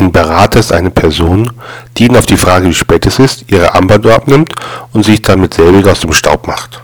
Ein Berater ist eine Person, die Ihnen auf die Frage, wie spät es ist, Ihre Armbanduhr abnimmt und sich damit selbig aus dem Staub macht.